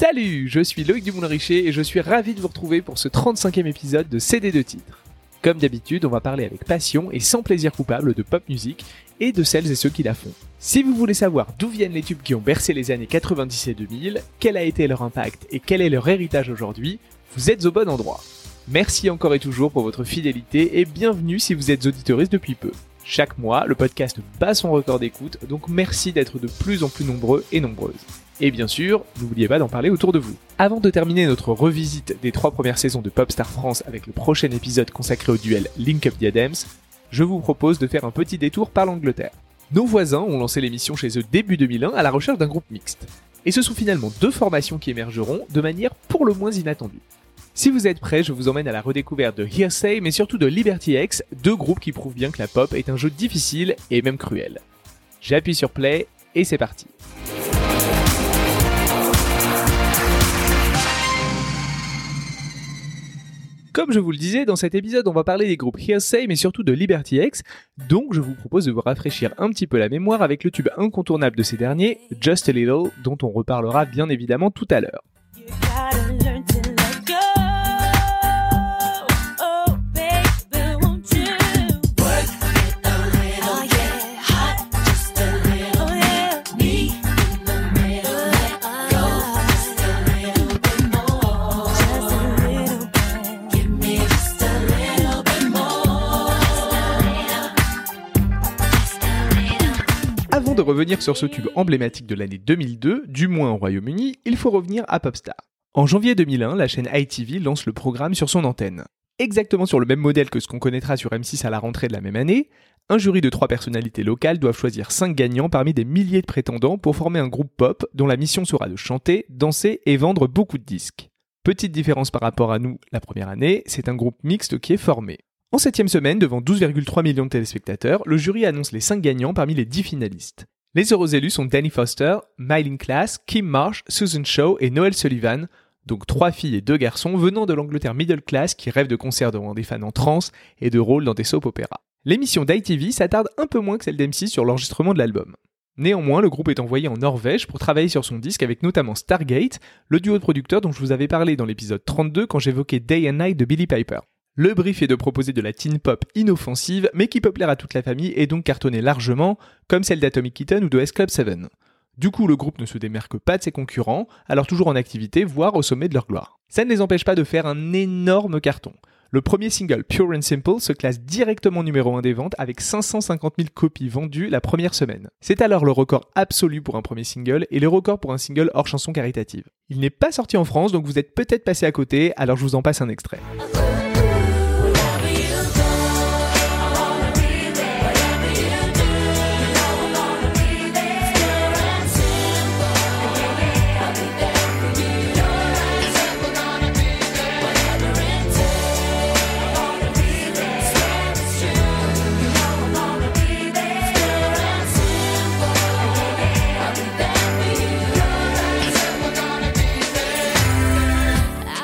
Salut, je suis Loïc Dumoulin-Richer et je suis ravi de vous retrouver pour ce 35e épisode de CD de titres. Comme d'habitude, on va parler avec passion et sans plaisir coupable de pop music et de celles et ceux qui la font. Si vous voulez savoir d'où viennent les tubes qui ont bercé les années 90 et 2000, quel a été leur impact et quel est leur héritage aujourd'hui, vous êtes au bon endroit. Merci encore et toujours pour votre fidélité et bienvenue si vous êtes auditoriste depuis peu. Chaque mois, le podcast bat son record d'écoute, donc merci d'être de plus en plus nombreux et nombreuses. Et bien sûr, n'oubliez pas d'en parler autour de vous. Avant de terminer notre revisite des trois premières saisons de Popstar France avec le prochain épisode consacré au duel Link Up Diadems, je vous propose de faire un petit détour par l'Angleterre. Nos voisins ont lancé l'émission chez eux début 2001 à la recherche d'un groupe mixte. Et ce sont finalement deux formations qui émergeront de manière pour le moins inattendue. Si vous êtes prêts, je vous emmène à la redécouverte de Hearsay, mais surtout de Liberty X, deux groupes qui prouvent bien que la pop est un jeu difficile et même cruel. J'appuie sur play et c'est parti. Comme je vous le disais, dans cet épisode, on va parler des groupes Hearsay, mais surtout de Liberty X, donc je vous propose de vous rafraîchir un petit peu la mémoire avec le tube incontournable de ces derniers, Just a Little, dont on reparlera bien évidemment tout à l'heure. Revenir sur ce tube emblématique de l'année 2002, du moins au Royaume-Uni, il faut revenir à Popstar. En janvier 2001, la chaîne ITV lance le programme sur son antenne. Exactement sur le même modèle que ce qu'on connaîtra sur M6 à la rentrée de la même année, un jury de trois personnalités locales doivent choisir cinq gagnants parmi des milliers de prétendants pour former un groupe pop dont la mission sera de chanter, danser et vendre beaucoup de disques. Petite différence par rapport à nous la première année, c'est un groupe mixte qui est formé. En septième semaine, devant 12,3 millions de téléspectateurs, le jury annonce les 5 gagnants parmi les 10 finalistes. Les heureux élus sont Danny Foster, Myling Class, Kim Marsh, Susan Shaw et Noel Sullivan, donc trois filles et deux garçons venant de l'Angleterre middle class qui rêvent de concerts devant des fans en transe et de rôles dans des soap opéras. L'émission d'ITV s'attarde un peu moins que celle d'M6 sur l'enregistrement de l'album. Néanmoins, le groupe est envoyé en Norvège pour travailler sur son disque avec notamment Stargate, le duo de producteurs dont je vous avais parlé dans l'épisode 32 quand j'évoquais Day and Night de Billy Piper. Le brief est de proposer de la teen pop inoffensive, mais qui peut plaire à toute la famille et donc cartonner largement, comme celle d'Atomic Kitten ou de S Club 7. Du coup, le groupe ne se démarque pas de ses concurrents, alors toujours en activité, voire au sommet de leur gloire. Ça ne les empêche pas de faire un énorme carton. Le premier single, Pure and Simple, se classe directement numéro 1 des ventes avec 550 000 copies vendues la première semaine. C'est alors le record absolu pour un premier single et le record pour un single hors chanson caritative. Il n'est pas sorti en France, donc vous êtes peut-être passé à côté, alors je vous en passe un extrait.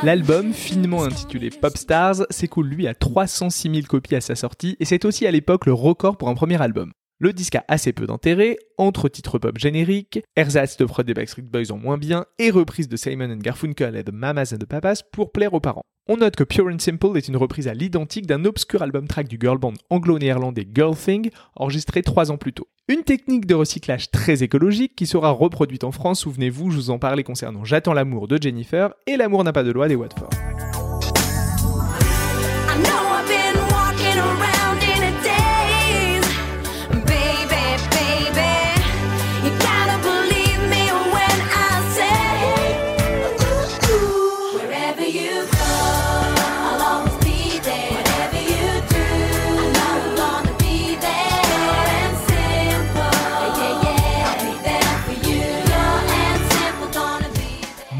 L'album, finement intitulé Pop Stars, s'écoule lui à 306 000 copies à sa sortie et c'est aussi à l'époque le record pour un premier album. Le disque a assez peu d'intérêt, entre titres pop génériques, ersatz de Freud des Backstreet Boys en moins bien, et reprise de Simon Garfunkel et de Mamas and the Papas pour plaire aux parents. On note que Pure and Simple est une reprise à l'identique d'un obscur album track du girl band anglo-néerlandais Girl Thing, enregistré trois ans plus tôt. Une technique de recyclage très écologique qui sera reproduite en France, souvenez-vous, je vous en parlais concernant J'attends l'amour de Jennifer et L'amour n'a pas de loi des Watford.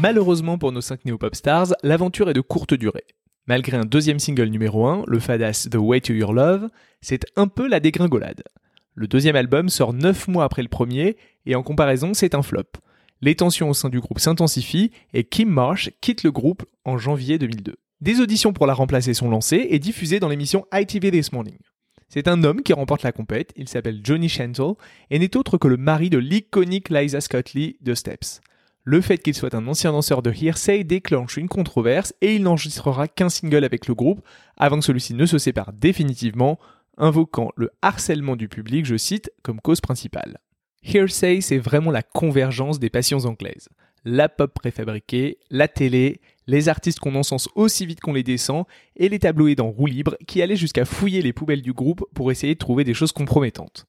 Malheureusement pour nos 5 néo-pop stars, l'aventure est de courte durée. Malgré un deuxième single numéro 1, le fadas The Way to Your Love, c'est un peu la dégringolade. Le deuxième album sort 9 mois après le premier, et en comparaison, c'est un flop. Les tensions au sein du groupe s'intensifient, et Kim Marsh quitte le groupe en janvier 2002. Des auditions pour la remplacer sont lancées et diffusées dans l'émission ITV This Morning. C'est un homme qui remporte la compète, il s'appelle Johnny Shantle, et n'est autre que le mari de l'iconique Liza Scott de Steps. Le fait qu'il soit un ancien danseur de Hearsay déclenche une controverse et il n'enregistrera qu'un single avec le groupe avant que celui-ci ne se sépare définitivement, invoquant le harcèlement du public, je cite, comme cause principale. Hearsay, c'est vraiment la convergence des passions anglaises. La pop préfabriquée, la télé, les artistes qu'on encense aussi vite qu'on les descend, et les tabloïds en roue libre qui allaient jusqu'à fouiller les poubelles du groupe pour essayer de trouver des choses compromettantes.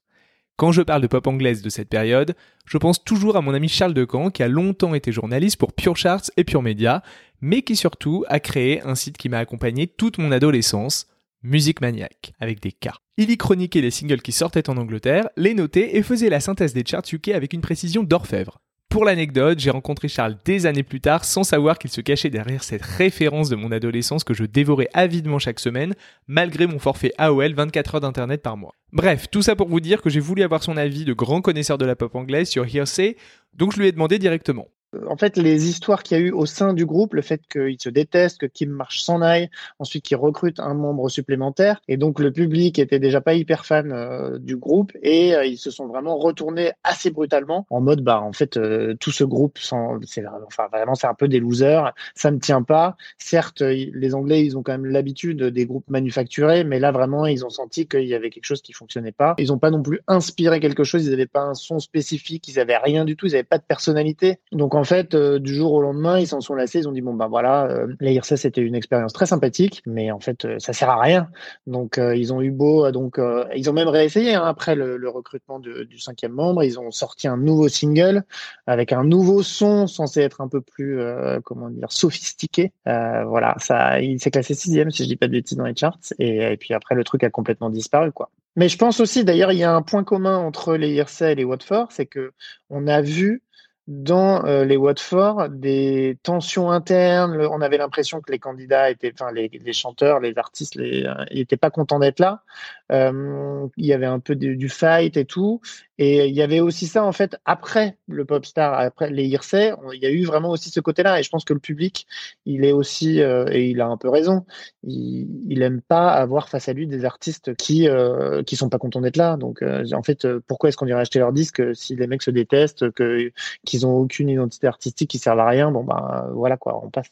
Quand je parle de pop anglaise de cette période, je pense toujours à mon ami Charles Decamp qui a longtemps été journaliste pour Pure Charts et Pure Media, mais qui surtout a créé un site qui m'a accompagné toute mon adolescence, Musique Maniac, avec des cas. Il y chroniquait les singles qui sortaient en Angleterre, les notait et faisait la synthèse des charts UK avec une précision d'orfèvre. Pour l'anecdote, j'ai rencontré Charles des années plus tard sans savoir qu'il se cachait derrière cette référence de mon adolescence que je dévorais avidement chaque semaine, malgré mon forfait AOL 24 heures d'internet par mois. Bref, tout ça pour vous dire que j'ai voulu avoir son avis de grand connaisseur de la pop anglaise sur Hearsay, donc je lui ai demandé directement en fait, les histoires qu'il y a eu au sein du groupe, le fait qu'ils se détestent, que Kim Marsh s'en aille, ensuite qu'il recrute un membre supplémentaire, et donc le public était déjà pas hyper fan euh, du groupe, et euh, ils se sont vraiment retournés assez brutalement en mode, bah en fait, euh, tout ce groupe, c'est enfin vraiment c'est un peu des losers, ça ne tient pas. Certes, les Anglais, ils ont quand même l'habitude des groupes manufacturés, mais là vraiment, ils ont senti qu'il y avait quelque chose qui fonctionnait pas. Ils n'ont pas non plus inspiré quelque chose, ils n'avaient pas un son spécifique, ils avaient rien du tout, ils n'avaient pas de personnalité. Donc en fait, euh, du jour au lendemain, ils s'en sont lassés. Ils ont dit bon ben voilà, euh, la c'était une expérience très sympathique, mais en fait, euh, ça sert à rien. Donc euh, ils ont eu beau, donc ils ont même réessayé hein, après le, recrutement du cinquième membre. Ils ont sorti un nouveau single avec un nouveau son censé être un peu plus comment dire sophistiqué. voilà, ça, il s'est classé sixième si je dis pas de bêtises dans les charts. Et, puis après, le truc a complètement disparu quoi. Mais je pense aussi, d'ailleurs, il y a un point commun entre les Hearsay et les Watford, c'est que on a vu dans euh, les Watford des tensions internes. On avait l'impression que les candidats étaient, enfin les, chanteurs, les artistes, les, euh, ils étaient pas contents d'être là. Euh, il y avait un peu du fight et tout. Et il y avait aussi ça en fait après le Popstar, après les Hearsay, il y a eu vraiment aussi ce côté-là. Et je pense que le public, il est aussi et il a un peu raison. Il, il aime pas avoir face à lui des artistes qui euh, qui sont pas contents d'être là. Donc en fait, pourquoi est-ce qu'on irait acheter leur disque si les mecs se détestent, que ils ont aucune identité artistique qui servent à rien, bon ben voilà quoi, on passe.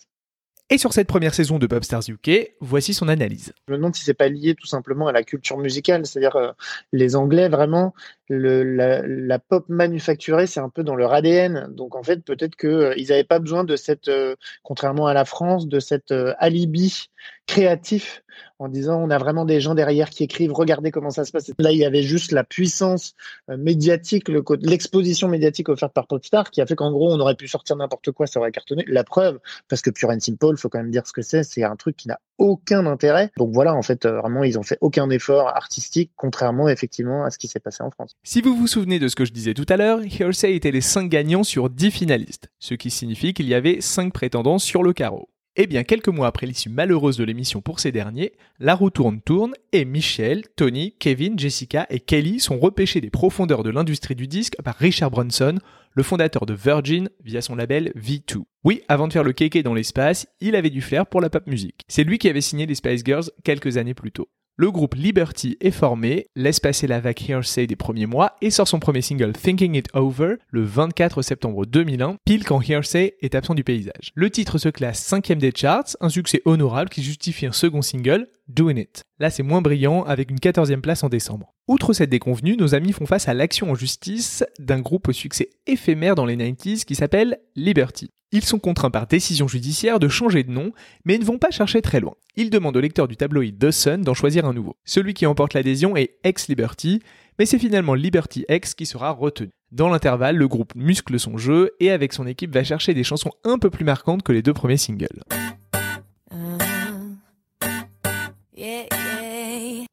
Et sur cette première saison de Popstars UK, voici son analyse. Je me demande si c'est pas lié tout simplement à la culture musicale, c'est-à-dire euh, les Anglais vraiment le, la, pop manufacturée, c'est un peu dans leur ADN. Donc en fait, peut-être qu'ils euh, n'avaient pas besoin de cette, euh, contrairement à la France, de cet euh, alibi créatif en disant on a vraiment des gens derrière qui écrivent, regardez comment ça se passe. Là, il y avait juste la puissance médiatique, l'exposition médiatique offerte par Popstar qui a fait qu'en gros, on aurait pu sortir n'importe quoi, ça aurait cartonné. La preuve, parce que Pure and Simple, faut quand même dire ce que c'est, c'est un truc qui n'a aucun intérêt. Donc voilà, en fait, vraiment, ils ont fait aucun effort artistique, contrairement effectivement à ce qui s'est passé en France. Si vous vous souvenez de ce que je disais tout à l'heure, Hearsay était les 5 gagnants sur 10 finalistes, ce qui signifie qu'il y avait 5 prétendants sur le carreau. Eh bien, quelques mois après l'issue malheureuse de l'émission pour ces derniers, la roue tourne tourne et Michel, Tony, Kevin, Jessica et Kelly sont repêchés des profondeurs de l'industrie du disque par Richard Brunson, le fondateur de Virgin via son label V2. Oui, avant de faire le kéké dans l'espace, il avait du flair pour la pop musique. C'est lui qui avait signé les Spice Girls quelques années plus tôt. Le groupe Liberty est formé, laisse passer la vague Hearsay des premiers mois et sort son premier single Thinking It Over le 24 septembre 2001, pile quand Hearsay est absent du paysage. Le titre se classe cinquième des charts, un succès honorable qui justifie un second single, Doing It. Là c'est moins brillant avec une 14e place en décembre. Outre cette déconvenue, nos amis font face à l'action en justice d'un groupe au succès éphémère dans les 90s qui s'appelle Liberty. Ils sont contraints par décision judiciaire de changer de nom, mais ne vont pas chercher très loin. Ils demandent au lecteur du tabloïd The Sun d'en choisir un nouveau. Celui qui emporte l'adhésion est Ex-Liberty, mais c'est finalement Liberty X qui sera retenu. Dans l'intervalle, le groupe muscle son jeu et avec son équipe va chercher des chansons un peu plus marquantes que les deux premiers singles.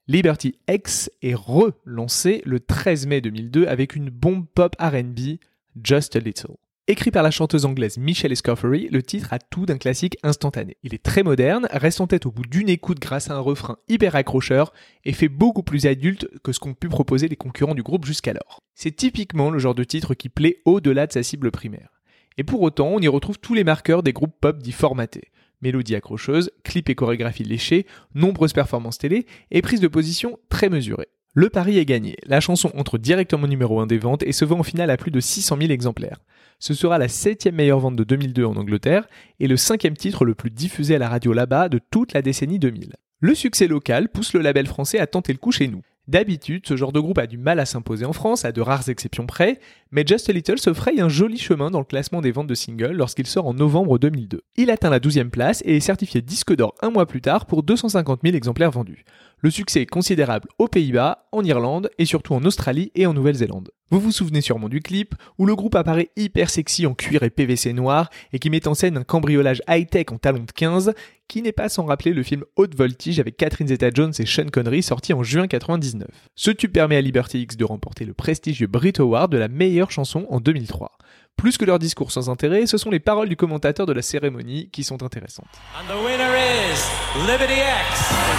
Liberty X est relancé le 13 mai 2002 avec une bombe pop RB, Just a Little. Écrit par la chanteuse anglaise Michelle Escoffery, le titre a tout d'un classique instantané. Il est très moderne, reste en tête au bout d'une écoute grâce à un refrain hyper accrocheur et fait beaucoup plus adulte que ce qu'ont pu proposer les concurrents du groupe jusqu'alors. C'est typiquement le genre de titre qui plaît au-delà de sa cible primaire. Et pour autant, on y retrouve tous les marqueurs des groupes pop dits formatés. Mélodie accrocheuse, clip et chorégraphie léchés, nombreuses performances télé et prise de position très mesurée. Le pari est gagné. La chanson entre directement numéro 1 des ventes et se vend au final à plus de 600 000 exemplaires. Ce sera la septième meilleure vente de 2002 en Angleterre et le cinquième titre le plus diffusé à la radio là-bas de toute la décennie 2000. Le succès local pousse le label français à tenter le coup chez nous. D'habitude, ce genre de groupe a du mal à s'imposer en France, à de rares exceptions près, mais Just a Little se fraye un joli chemin dans le classement des ventes de singles lorsqu'il sort en novembre 2002. Il atteint la 12e place et est certifié disque d'or un mois plus tard pour 250 000 exemplaires vendus. Le succès est considérable aux Pays-Bas, en Irlande et surtout en Australie et en Nouvelle-Zélande. Vous vous souvenez sûrement du clip où le groupe apparaît hyper sexy en cuir et PVC noir et qui met en scène un cambriolage high-tech en talons de 15 qui n'est pas sans rappeler le film Haute Voltige avec Catherine Zeta-Jones et Sean Connery sorti en juin 99. Ce tube permet à Liberty X de remporter le prestigieux Brit Award de la meilleure chanson en 2003. Plus que leur discours sans intérêt, ce sont les paroles du commentateur de la cérémonie qui sont intéressantes. And the winner is Liberty X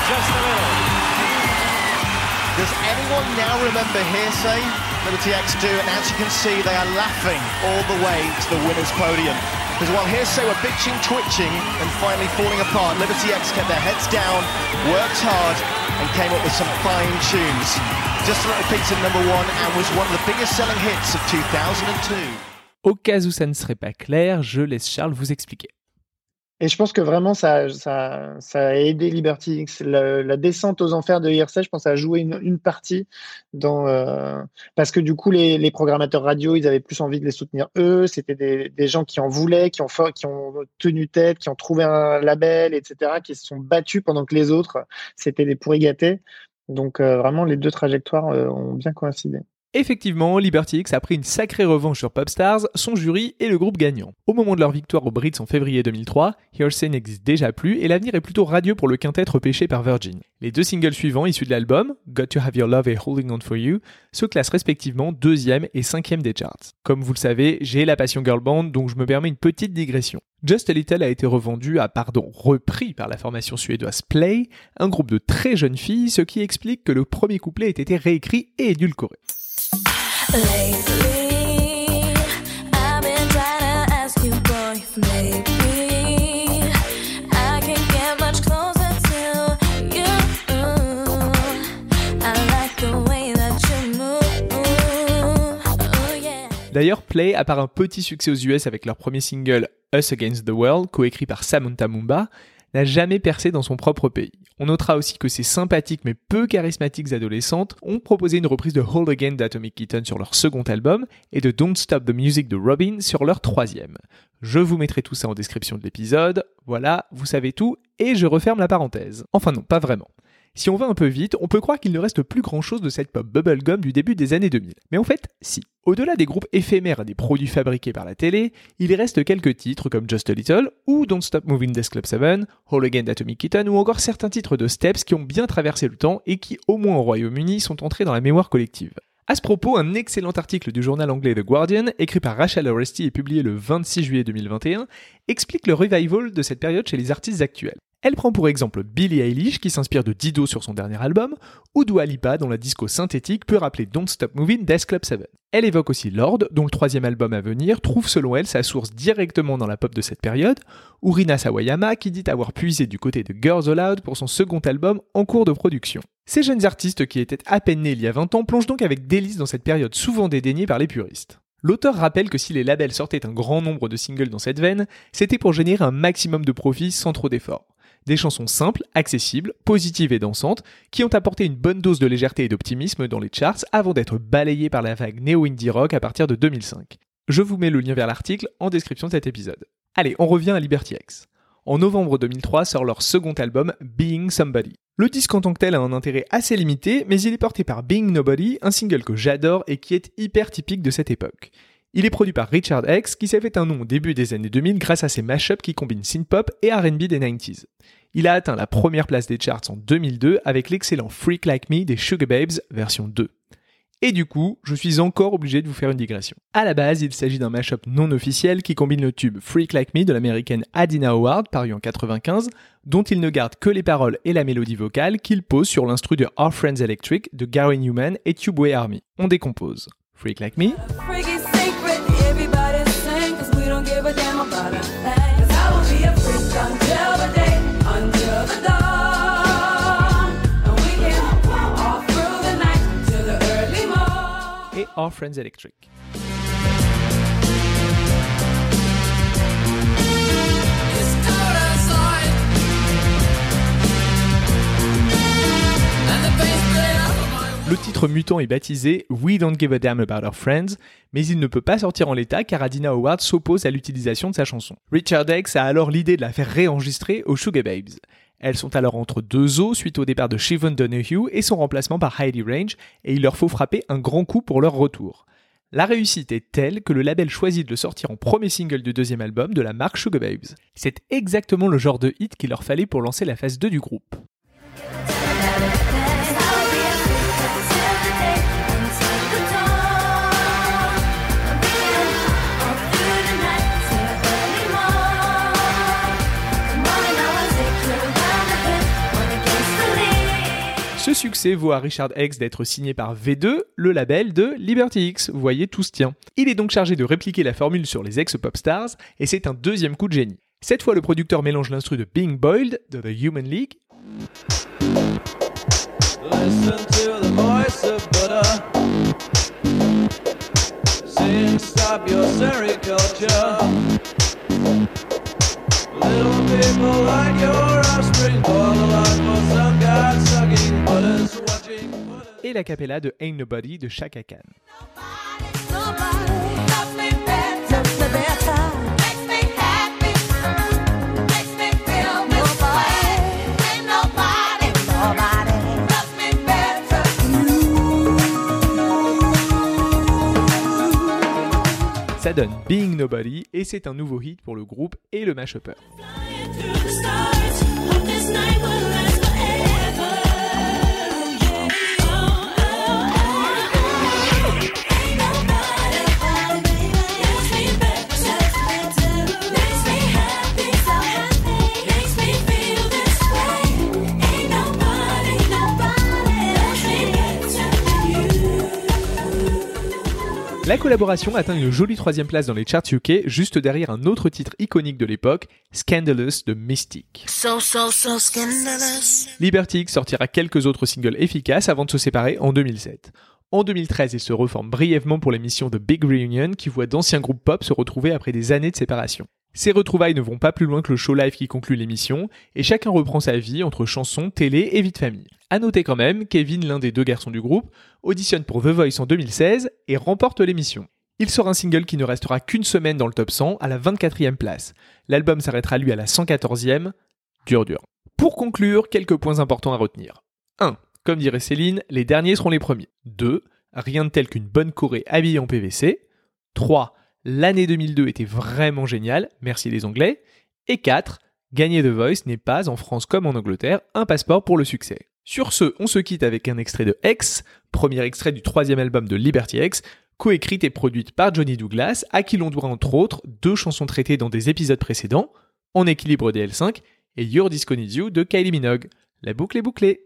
just a little. Does anyone now remember Hearsay? Liberty X do, and as you can see, they are laughing all the way to the winner's podium. Because while Hearsay were bitching, twitching, and finally falling apart, Liberty X kept their heads down, worked hard, and came up with some fine tunes. Just a Little Pizza number one, and was one of the biggest selling hits of 2002. Au cas où ça ne serait pas clair, je laisse Charles vous expliquer. Et je pense que vraiment, ça, ça, ça a aidé Liberty. La, descente aux enfers de IRC, je pense, a joué une, une partie dans. Euh, parce que du coup, les, les, programmateurs radio, ils avaient plus envie de les soutenir eux. C'était des, des, gens qui en voulaient, qui ont, qui ont tenu tête, qui ont trouvé un label, etc., qui se sont battus pendant que les autres, c'était des pourris gâtés. Donc, euh, vraiment, les deux trajectoires euh, ont bien coïncidé. Effectivement, Liberty X a pris une sacrée revanche sur Popstars, son jury et le groupe gagnant. Au moment de leur victoire aux Brits en février 2003, Hearsay n'existe déjà plus et l'avenir est plutôt radieux pour le quintet repêché par Virgin. Les deux singles suivants issus de l'album, Got to Have Your Love et Holding On For You, se classent respectivement deuxième et cinquième des charts. Comme vous le savez, j'ai la passion girl band donc je me permets une petite digression. Just a Little a été revendu à, pardon, repris par la formation suédoise Play, un groupe de très jeunes filles, ce qui explique que le premier couplet ait été réécrit et édulcoré. D'ailleurs, Play, a part un petit succès aux US avec leur premier single Us Against the World, coécrit par Samantha Mumba, n'a jamais percé dans son propre pays. On notera aussi que ces sympathiques mais peu charismatiques adolescentes ont proposé une reprise de Hold Again d'Atomic Kitten sur leur second album et de Don't Stop the Music de Robin sur leur troisième. Je vous mettrai tout ça en description de l'épisode. Voilà, vous savez tout et je referme la parenthèse. Enfin non, pas vraiment. Si on va un peu vite, on peut croire qu'il ne reste plus grand chose de cette pop bubblegum du début des années 2000. Mais en fait, si. Au-delà des groupes éphémères des produits fabriqués par la télé, il reste quelques titres comme Just a Little ou Don't Stop Moving Death Club 7, Whole Again d'Atomic Kitten ou encore certains titres de Steps qui ont bien traversé le temps et qui, au moins au Royaume-Uni, sont entrés dans la mémoire collective. À ce propos, un excellent article du journal anglais The Guardian, écrit par Rachel Oresti et publié le 26 juillet 2021, explique le revival de cette période chez les artistes actuels. Elle prend pour exemple Billie Eilish qui s'inspire de Dido sur son dernier album, ou Dua Lipa dont la disco synthétique peut rappeler Don't Stop Moving Death Club 7. Elle évoque aussi Lord, dont le troisième album à venir trouve selon elle sa source directement dans la pop de cette période, ou Rina Sawayama qui dit avoir puisé du côté de Girls Aloud pour son second album en cours de production. Ces jeunes artistes qui étaient à peine nés il y a 20 ans plongent donc avec délice dans cette période souvent dédaignée par les puristes. L'auteur rappelle que si les labels sortaient un grand nombre de singles dans cette veine, c'était pour générer un maximum de profit sans trop d'efforts. Des chansons simples, accessibles, positives et dansantes, qui ont apporté une bonne dose de légèreté et d'optimisme dans les charts avant d'être balayées par la vague néo-indie rock à partir de 2005. Je vous mets le lien vers l'article en description de cet épisode. Allez, on revient à Liberty X. En novembre 2003 sort leur second album, Being Somebody. Le disque en tant que tel a un intérêt assez limité, mais il est porté par Being Nobody, un single que j'adore et qui est hyper typique de cette époque. Il est produit par Richard X, qui s'est fait un nom au début des années 2000 grâce à ses mashups qui combinent synth-pop et R&B des 90s. Il a atteint la première place des charts en 2002 avec l'excellent Freak Like Me des Sugar Babes version 2. Et du coup, je suis encore obligé de vous faire une digression. À la base, il s'agit d'un mashup non officiel qui combine le tube Freak Like Me de l'américaine Adina Howard, paru en 95, dont il ne garde que les paroles et la mélodie vocale qu'il pose sur l'instru de Our Friends Electric de Gary Newman et Tubeway Army. On décompose. Freak Like Me. Friends Electric. Le titre mutant est baptisé We Don't Give a Damn About Our Friends, mais il ne peut pas sortir en l'état car Adina Howard s'oppose à l'utilisation de sa chanson. Richard X a alors l'idée de la faire réenregistrer aux Sugar Babes. Elles sont alors entre deux eaux suite au départ de Siobhan Donahue et son remplacement par Heidi Range, et il leur faut frapper un grand coup pour leur retour. La réussite est telle que le label choisit de le sortir en premier single du deuxième album de la marque Sugar Babes. C'est exactement le genre de hit qu'il leur fallait pour lancer la phase 2 du groupe. Ce succès vaut à Richard X d'être signé par V2, le label de Liberty X. Vous voyez, tout se tient. Il est donc chargé de répliquer la formule sur les ex-pop stars, et c'est un deuxième coup de génie. Cette fois, le producteur mélange l'instru de Being Boiled de The Human League. Et la capella de Ain't Nobody de Chaka Khan. Ça donne Being Nobody et c'est un nouveau hit pour le groupe et le mash-upper. La collaboration atteint une jolie troisième place dans les charts UK, juste derrière un autre titre iconique de l'époque, Scandalous de Mystique. Liberty X sortira quelques autres singles efficaces avant de se séparer en 2007. En 2013, ils se reforment brièvement pour l'émission The Big Reunion qui voit d'anciens groupes pop se retrouver après des années de séparation. Ces retrouvailles ne vont pas plus loin que le show live qui conclut l'émission, et chacun reprend sa vie entre chansons, télé et vie de famille. A noter quand même, Kevin, l'un des deux garçons du groupe, auditionne pour The Voice en 2016 et remporte l'émission. Il sort un single qui ne restera qu'une semaine dans le top 100 à la 24e place. L'album s'arrêtera lui à la 114e. Dur dur. Pour conclure, quelques points importants à retenir. 1. Comme dirait Céline, les derniers seront les premiers. 2. Rien de tel qu'une bonne Corée habillée en PVC. 3. L'année 2002 était vraiment géniale, merci les Anglais. Et 4. Gagner The Voice n'est pas, en France comme en Angleterre, un passeport pour le succès. Sur ce, on se quitte avec un extrait de X, premier extrait du troisième album de Liberty X, coécrite et produite par Johnny Douglas, à qui l'on doit entre autres deux chansons traitées dans des épisodes précédents, En équilibre DL5 et Your Disco Needs You de Kylie Minogue. La boucle est bouclée.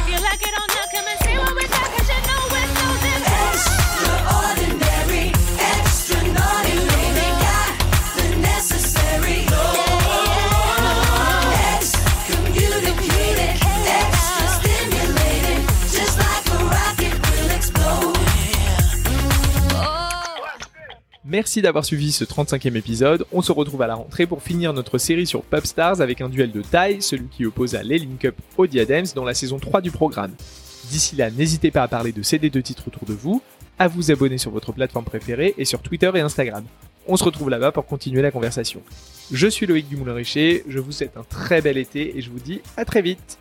Merci d'avoir suivi ce 35e épisode. On se retrouve à la rentrée pour finir notre série sur Stars avec un duel de taille, celui qui oppose à les Link Up aux Diadems dans la saison 3 du programme. D'ici là, n'hésitez pas à parler de ces deux titres autour de vous, à vous abonner sur votre plateforme préférée et sur Twitter et Instagram. On se retrouve là-bas pour continuer la conversation. Je suis Loïc Dumoulin-Richer, je vous souhaite un très bel été et je vous dis à très vite.